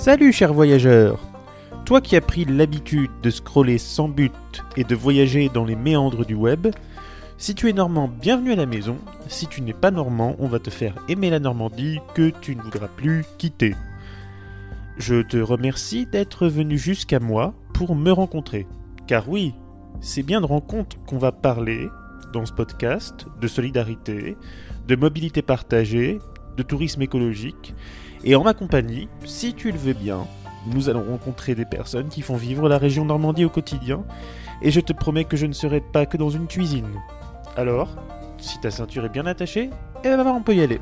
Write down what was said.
Salut cher voyageur Toi qui as pris l'habitude de scroller sans but et de voyager dans les méandres du web, si tu es normand, bienvenue à la maison. Si tu n'es pas normand, on va te faire aimer la Normandie que tu ne voudras plus quitter. Je te remercie d'être venu jusqu'à moi pour me rencontrer. Car oui, c'est bien de rencontres qu'on va parler dans ce podcast, de solidarité, de mobilité partagée, tourisme écologique. Et en ma compagnie, si tu le veux bien, nous allons rencontrer des personnes qui font vivre la région Normandie au quotidien. Et je te promets que je ne serai pas que dans une cuisine. Alors, si ta ceinture est bien attachée, eh ben on peut y aller.